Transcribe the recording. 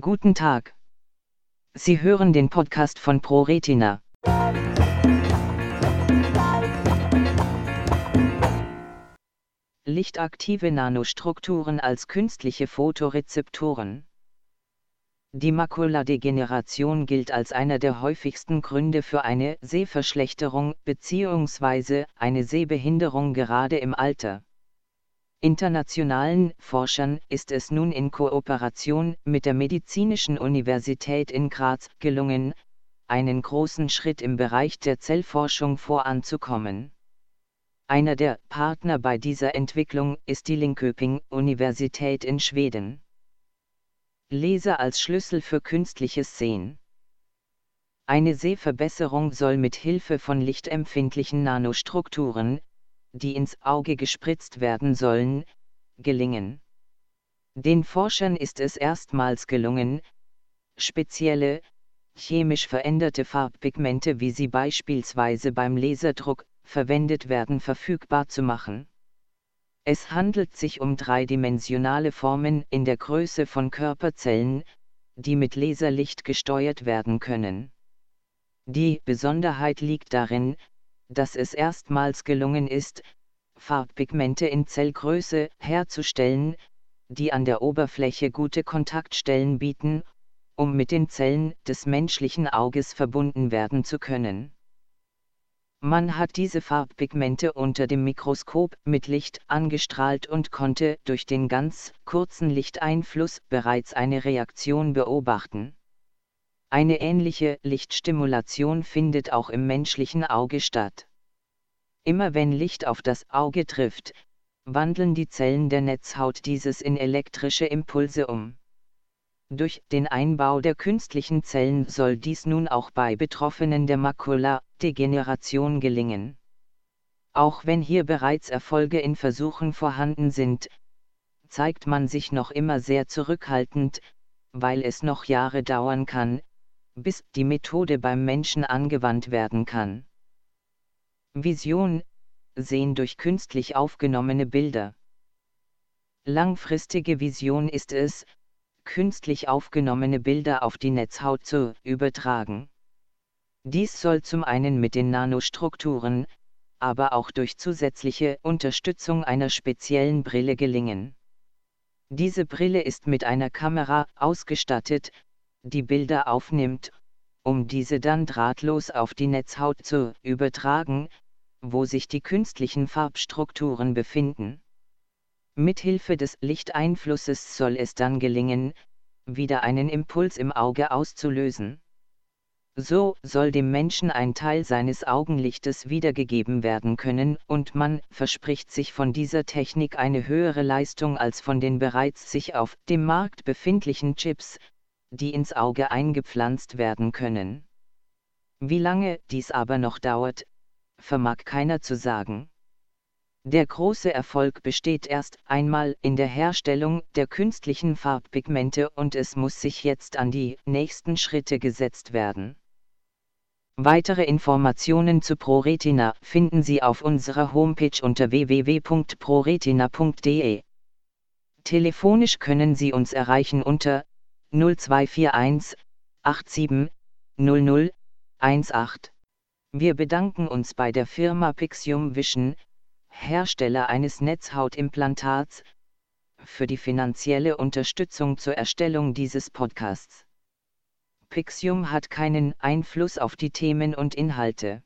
Guten Tag. Sie hören den Podcast von ProRetina. Lichtaktive Nanostrukturen als künstliche Photorezeptoren. Die Makuladegeneration gilt als einer der häufigsten Gründe für eine Sehverschlechterung bzw. eine Sehbehinderung gerade im Alter. Internationalen Forschern ist es nun in Kooperation mit der Medizinischen Universität in Graz gelungen, einen großen Schritt im Bereich der Zellforschung voranzukommen. Einer der Partner bei dieser Entwicklung ist die Linköping-Universität in Schweden. Laser als Schlüssel für künstliches Sehen. Eine Sehverbesserung soll mit Hilfe von lichtempfindlichen Nanostrukturen, die ins Auge gespritzt werden sollen, gelingen. Den Forschern ist es erstmals gelungen, spezielle, chemisch veränderte Farbpigmente wie sie beispielsweise beim Laserdruck verwendet werden verfügbar zu machen. Es handelt sich um dreidimensionale Formen in der Größe von Körperzellen, die mit Laserlicht gesteuert werden können. Die Besonderheit liegt darin, dass es erstmals gelungen ist, Farbpigmente in Zellgröße herzustellen, die an der Oberfläche gute Kontaktstellen bieten, um mit den Zellen des menschlichen Auges verbunden werden zu können. Man hat diese Farbpigmente unter dem Mikroskop mit Licht angestrahlt und konnte durch den ganz kurzen Lichteinfluss bereits eine Reaktion beobachten. Eine ähnliche Lichtstimulation findet auch im menschlichen Auge statt. Immer wenn Licht auf das Auge trifft, wandeln die Zellen der Netzhaut dieses in elektrische Impulse um. Durch den Einbau der künstlichen Zellen soll dies nun auch bei Betroffenen der Makula-Degeneration gelingen. Auch wenn hier bereits Erfolge in Versuchen vorhanden sind, zeigt man sich noch immer sehr zurückhaltend, weil es noch Jahre dauern kann, bis die Methode beim Menschen angewandt werden kann. Vision Sehen durch künstlich aufgenommene Bilder. Langfristige Vision ist es, künstlich aufgenommene Bilder auf die Netzhaut zu übertragen. Dies soll zum einen mit den Nanostrukturen, aber auch durch zusätzliche Unterstützung einer speziellen Brille gelingen. Diese Brille ist mit einer Kamera ausgestattet, die Bilder aufnimmt, um diese dann drahtlos auf die Netzhaut zu übertragen, wo sich die künstlichen Farbstrukturen befinden. Mithilfe des Lichteinflusses soll es dann gelingen, wieder einen Impuls im Auge auszulösen. So soll dem Menschen ein Teil seines Augenlichtes wiedergegeben werden können und man verspricht sich von dieser Technik eine höhere Leistung als von den bereits sich auf dem Markt befindlichen Chips, die ins Auge eingepflanzt werden können. Wie lange dies aber noch dauert, vermag keiner zu sagen. Der große Erfolg besteht erst einmal in der Herstellung der künstlichen Farbpigmente und es muss sich jetzt an die nächsten Schritte gesetzt werden. Weitere Informationen zu ProRetina finden Sie auf unserer Homepage unter www.proretina.de. Telefonisch können Sie uns erreichen unter 0241 87 00 18. Wir bedanken uns bei der Firma Pixium Vision, Hersteller eines Netzhautimplantats, für die finanzielle Unterstützung zur Erstellung dieses Podcasts. Pixium hat keinen Einfluss auf die Themen und Inhalte.